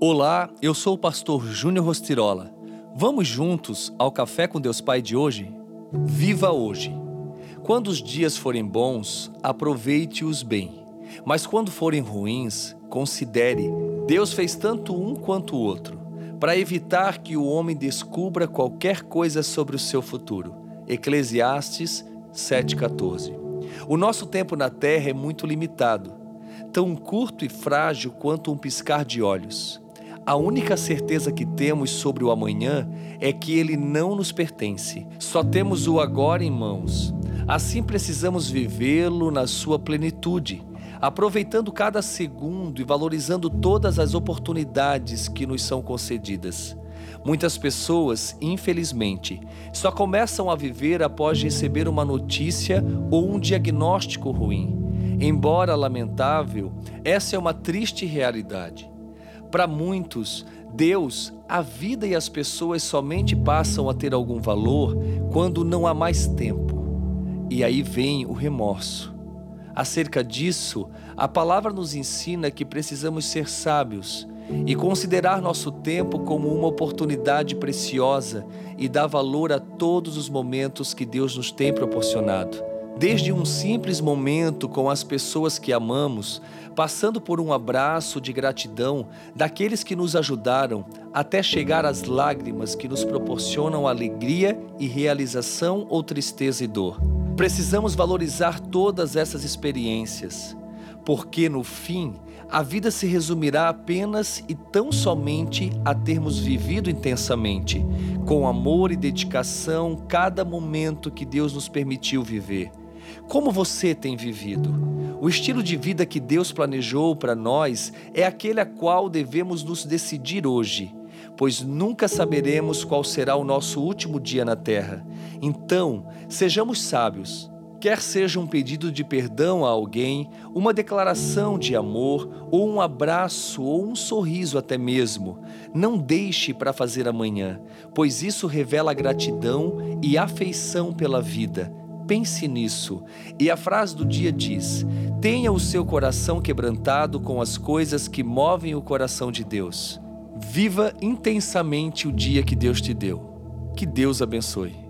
Olá, eu sou o pastor Júnior Rostirola. Vamos juntos ao Café com Deus Pai de hoje? Viva hoje! Quando os dias forem bons, aproveite-os bem. Mas quando forem ruins, considere: Deus fez tanto um quanto o outro, para evitar que o homem descubra qualquer coisa sobre o seu futuro. Eclesiastes 7,14. O nosso tempo na terra é muito limitado, tão curto e frágil quanto um piscar de olhos. A única certeza que temos sobre o amanhã é que ele não nos pertence. Só temos o agora em mãos. Assim precisamos vivê-lo na sua plenitude, aproveitando cada segundo e valorizando todas as oportunidades que nos são concedidas. Muitas pessoas, infelizmente, só começam a viver após receber uma notícia ou um diagnóstico ruim. Embora lamentável, essa é uma triste realidade. Para muitos, Deus, a vida e as pessoas somente passam a ter algum valor quando não há mais tempo. E aí vem o remorso. Acerca disso, a palavra nos ensina que precisamos ser sábios e considerar nosso tempo como uma oportunidade preciosa e dar valor a todos os momentos que Deus nos tem proporcionado. Desde um simples momento com as pessoas que amamos, passando por um abraço de gratidão daqueles que nos ajudaram, até chegar às lágrimas que nos proporcionam alegria e realização ou tristeza e dor. Precisamos valorizar todas essas experiências, porque no fim a vida se resumirá apenas e tão somente a termos vivido intensamente, com amor e dedicação, cada momento que Deus nos permitiu viver. Como você tem vivido? O estilo de vida que Deus planejou para nós é aquele a qual devemos nos decidir hoje, pois nunca saberemos qual será o nosso último dia na terra. Então, sejamos sábios. Quer seja um pedido de perdão a alguém, uma declaração de amor, ou um abraço, ou um sorriso até mesmo, não deixe para fazer amanhã, pois isso revela gratidão e afeição pela vida Pense nisso. E a frase do dia diz: Tenha o seu coração quebrantado com as coisas que movem o coração de Deus. Viva intensamente o dia que Deus te deu. Que Deus abençoe.